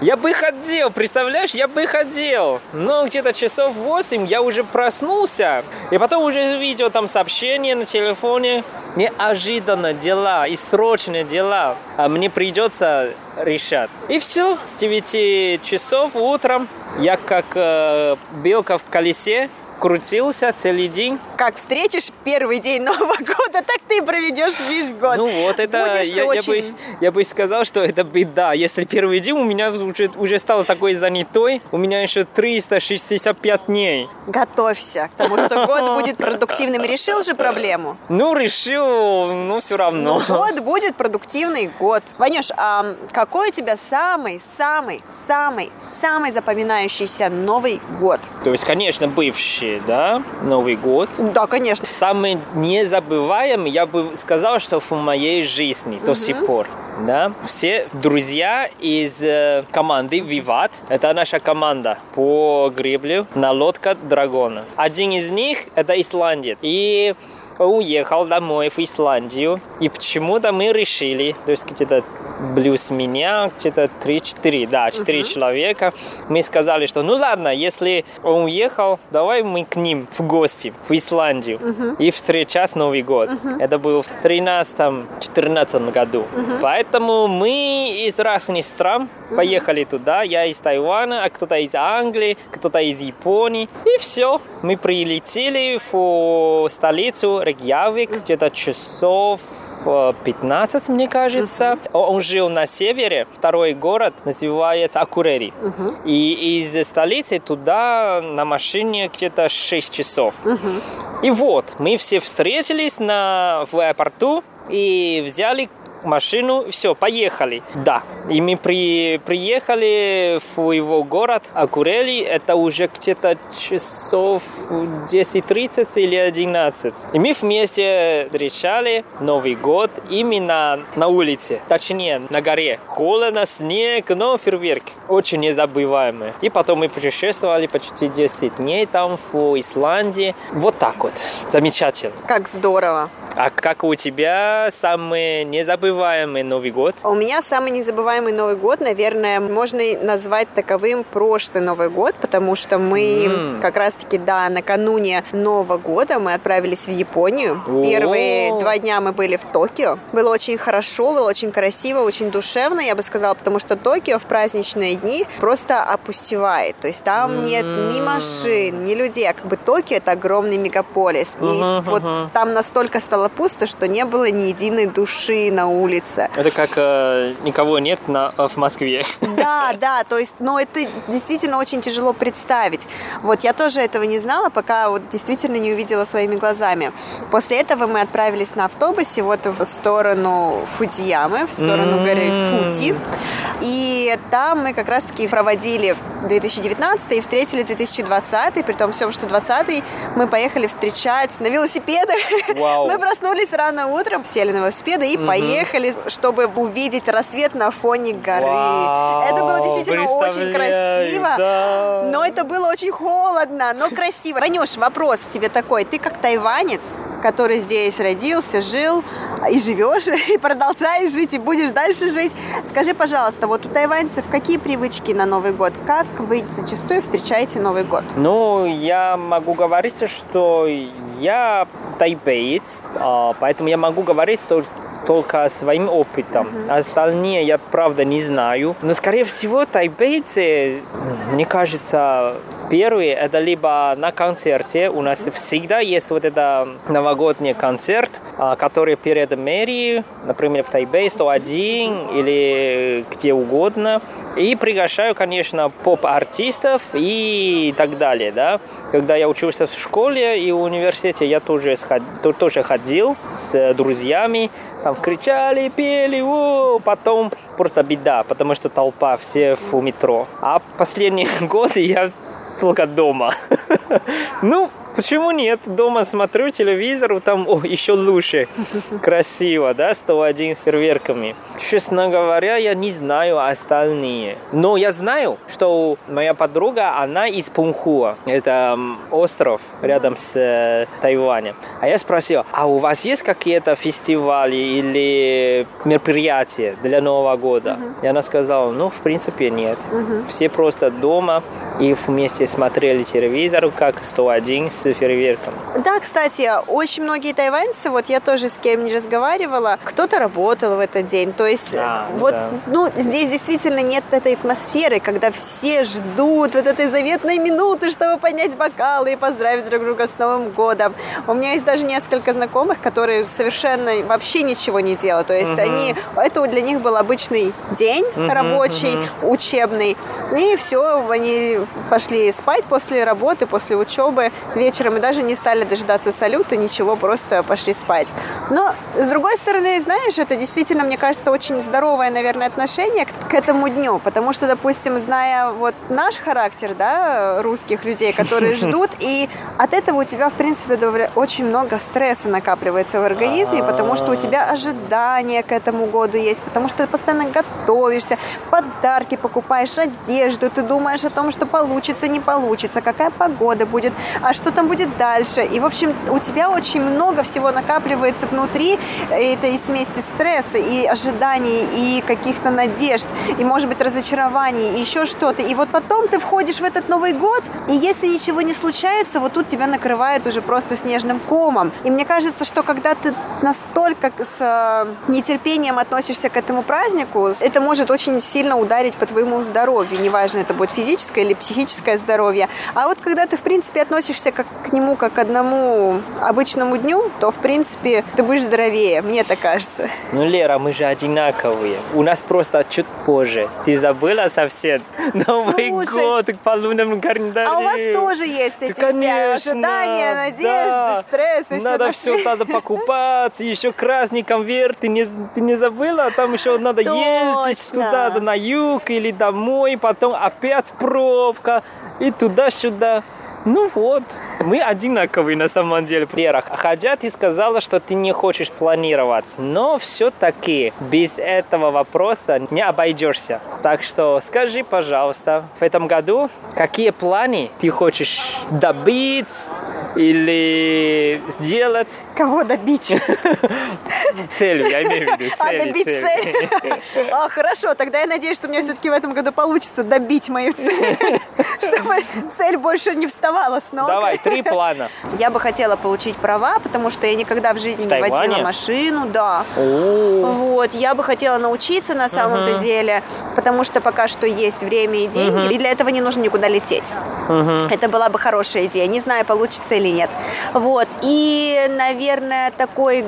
Я бы ходил, представляешь, я бы ходил. Но где-то часов 8 я уже проснулся. И потом уже видел там сообщения на телефоне. Неожиданно дела и срочные дела. А мне придется решать. И все. С 9 часов утром я как э, белка в колесе крутился целый день. Как встретишь первый день Нового года, так ты и проведешь весь год. Ну вот это, я, я очень... бы, я бы сказал, что это беда. Если первый день у меня уже, уже стал такой занятой, у меня еще 365 дней. Готовься к тому, что год будет продуктивным. Решил же проблему? Ну, решил, ну, все равно. Ну, год будет продуктивный год. Ванюш, а какой у тебя самый, самый, самый, самый запоминающийся Новый год? То есть, конечно, бывший, да, Новый год. Да, конечно. Самый незабываемый, я бы сказал, что в моей жизни до сих пор. Да? Все друзья из э, команды Виват, это наша команда по гребле на лодка Драгона. Один из них это Исландец. И уехал домой в Исландию. И почему-то мы решили, то есть где-то плюс меня, где-то 3-4, да, 4 человека. Мы сказали, что ну ладно, если он уехал, давай мы к ним в гости в Исландию и встречать Новый год. Это было в 13-14 году. Поэтому мы из разных стран поехали туда. Я из Тайваня, а кто-то из Англии, кто-то из Японии. И все. Мы прилетели в столицу Рейкьявик где-то часов э, 15, мне кажется. Он жил на севере. Второй город называется Акурери. И из столицы туда на машине где-то 6 часов. И вот, мы все встретились на, в аэропорту и взяли машину, все, поехали. Да. И мы при, приехали в его город Акурели, это уже где-то часов 10.30 или 11. И мы вместе встречали Новый год именно на улице, точнее на горе. Холодно, снег, но фейерверк. Очень незабываемый. И потом мы путешествовали почти 10 дней там в Исландии. Вот так вот. Замечательно. Как здорово. А как у тебя самый незабываемый Новый год? У меня самый незабываемый Новый год, наверное, можно назвать таковым прошлый Новый год, потому что мы М. как раз-таки, да, накануне Нового года мы отправились в Японию. Первые два дня мы были в Токио. Было очень хорошо, было очень красиво, очень душевно, я бы сказала, потому что Токио в праздничные дни просто опустевает. То есть там нет ни машин, ни людей. А как бы Токио это огромный мегаполис. И Мгм, вот там настолько стало пусто, что не было ни единой души на улице. Это как э, никого нет на, в Москве. Да, да, то есть, но это действительно очень тяжело представить. Вот я тоже этого не знала, пока вот действительно не увидела своими глазами. После этого мы отправились на автобусе вот в сторону Фудзиямы, в сторону горы М. Фудзи. И там мы как раз-таки проводили 2019 и встретили 2020, при том всем, что 20 мы поехали встречать на велосипедах. Вау. Мы проснулись рано утром, сели на велосипеды и поехали, чтобы увидеть рассвет на фоне горы. Вау, это было действительно очень красиво, да. но это было очень холодно, но красиво. Ванюш, вопрос тебе такой. Ты как тайванец, который здесь родился, жил и живешь, и продолжаешь жить, и будешь дальше жить. Скажи, пожалуйста, вот у тайваньцев какие привычки на Новый год? Как вы зачастую встречаете Новый год? Ну, я могу говорить, что я тайбеец, а, поэтому я могу говорить тол- только своим опытом. Остальные я, правда, не знаю. Но, скорее всего, тайбейцы, мне кажется, первые, это либо на концерте. У нас всегда есть вот это новогодний концерт, а, который перед мэрией, например, в Тайбэе 101 или где угодно. И приглашаю, конечно, поп-артистов и так далее, да. Когда я учился в школе и в университете, я тоже, сход- то- тоже ходил с друзьями, там кричали, пели, о, потом просто беда, потому что толпа, все в метро. А последние годы я только дома. Ну, почему нет? Дома смотрю телевизор, там о, еще лучше. Красиво, да, 101 с серверками. Честно говоря, я не знаю остальные. Но я знаю, что моя подруга, она из Пунхуа. Это остров рядом с э, Тайванем. А я спросил, а у вас есть какие-то фестивали или мероприятия для Нового года? И она сказала, ну, в принципе, нет. Все просто дома и вместе смотрели телевизор, как 101 с с фейерверком. Да, кстати, очень многие тайваньцы, вот я тоже с кем не разговаривала, кто-то работал в этот день. То есть Да, вот, да. ну, здесь действительно нет этой атмосферы, когда все ждут вот этой заветной минуты, чтобы поднять бокалы и поздравить друг друга с Новым годом. У меня есть даже несколько знакомых, которые совершенно вообще ничего не делают. То есть они, это для них был обычный день рабочий, учебный. И все, они пошли спать после работы, после учебы вечером и даже не стали дожидаться салюта, ничего, просто пошли спать. Но, с другой стороны, знаешь, это действительно, мне кажется, очень здоровое, наверное, отношение к, к этому дню, потому что, допустим, зная вот наш характер, да, русских людей, которые ждут, и от этого у тебя, в принципе, очень много стресса накапливается в организме, потому что у тебя ожидания к этому году есть, потому что ты постоянно готовишься, подарки покупаешь, одежду, ты думаешь о том, что получится, не получится, какая погода будет, а что там будет дальше. И, в общем, у тебя очень много всего накапливается внутри этой смеси стресса и ожиданий, и каких-то надежд, и, может быть, разочарований, и еще что-то. И вот потом ты входишь в этот Новый год, и если ничего не случается, вот тут тебя накрывает уже просто снежным комом. И мне кажется, что когда ты настолько с э, нетерпением относишься к этому празднику, это может очень сильно ударить по твоему здоровью. Неважно, это будет физическое или психическое здоровье. А вот когда ты, в принципе, относишься как, к нему как к одному обычному дню, то, в принципе, ты будешь здоровее, мне так кажется. Ну, Лера, мы же одинаковые. У нас просто чуть позже. Ты забыла совсем? Новый Слушай, год по лунному календарю. А у вас тоже есть Да, эти все конечно, ожидания, надежды, да. стресс и Надо все все надо покупать, еще красный конверт, ты не, ты не забыла? Там еще надо ездить Точно. туда, на юг или домой, потом опять пробка и туда-сюда. Ну вот, мы одинаковые на самом деле. Лера, хотя ты сказала, что ты не хочешь планировать, но все-таки без этого вопроса не обойдешься. Так что скажи, пожалуйста, в этом году какие планы ты хочешь добить или сделать Кого добить? целью, я имею в виду А, цели, добить цели. цель. А, хорошо, тогда я надеюсь, что у меня все-таки в этом году получится добить мою цель, чтобы цель больше не вставала с ног. Давай, три плана. Я бы хотела получить права, потому что я никогда в жизни В не водила машину, да. О, Вот, я бы хотела научиться на самом-то деле, потому что пока что есть время и деньги, и для этого не нужно никуда лететь. Это была бы хорошая идея. Не знаю, получится или нет. Вот. И, наверное, такой...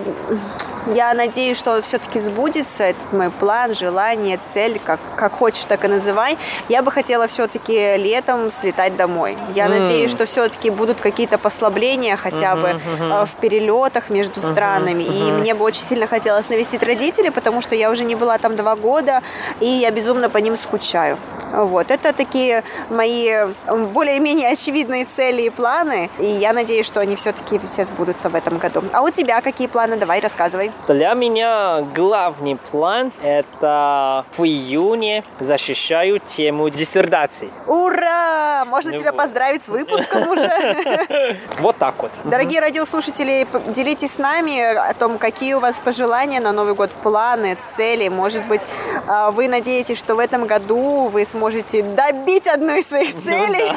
Я надеюсь, что все-таки сбудется этот мой план, желание, цель, как, как хочешь, так и называй. Я бы хотела все-таки летом слетать домой. Я надеюсь, что все-таки будут какие-то послабления хотя бы э, в перелетах между странами. И мне бы очень сильно хотелось навестить родителей, потому что я уже не была там два года, и я безумно по ним скучаю. Вот, это такие мои более-менее очевидные цели и планы, и я надеюсь, что они все-таки все сбудутся в этом году. А у тебя какие планы? Давай, рассказывай. Для меня главный план – это в июне защищаю тему диссертации. Ура! Можно Ну тебя вот. поздравить с выпуском уже. Вот так вот. Дорогие радиослушатели, делитесь с нами о том, какие у вас пожелания на Новый год, планы, цели. Может быть, а, вы надеетесь, что в этом году вы сможете добить одну из своих целей.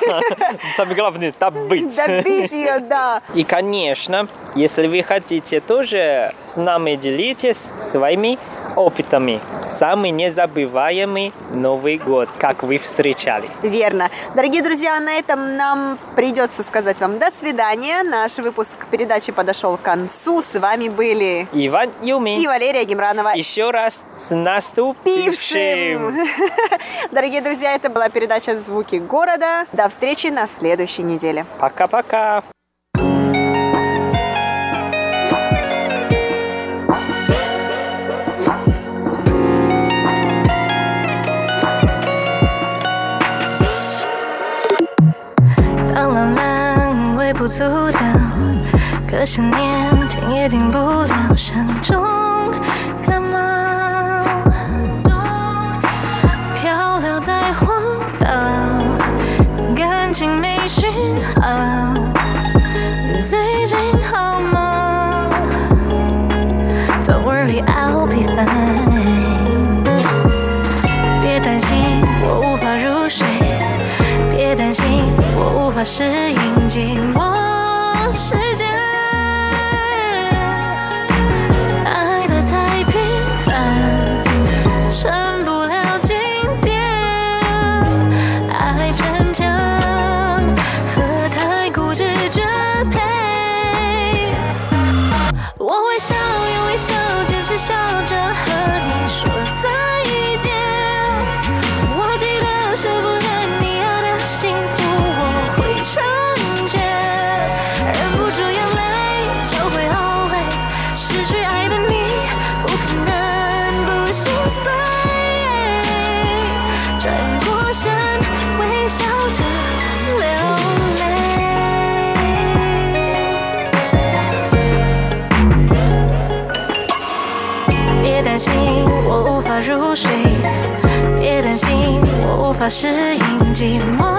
Самое главное – добыть. Добить ее, да. И, конечно, если вы хотите тоже с нами делитесь своими опытами. Самый незабываемый Новый год, как вы встречали. Верно. Дорогие друзья, на этом нам придется сказать вам до свидания. Наш выпуск передачи подошел к концу. С вами были Иван Юмин. и Валерия Гемранова. Еще раз с наступившим! Пившим! Дорогие друзья, это была передача «Звуки города». До встречи на следующей неделе. Пока-пока! 阻挡，可想念停也停不了，山中干嘛？漂流在荒岛，感情没讯号，最近好吗？Don't worry, I'll be fine。别担心，我无法入睡。别担心，我无法适应寂寞。适应寂寞。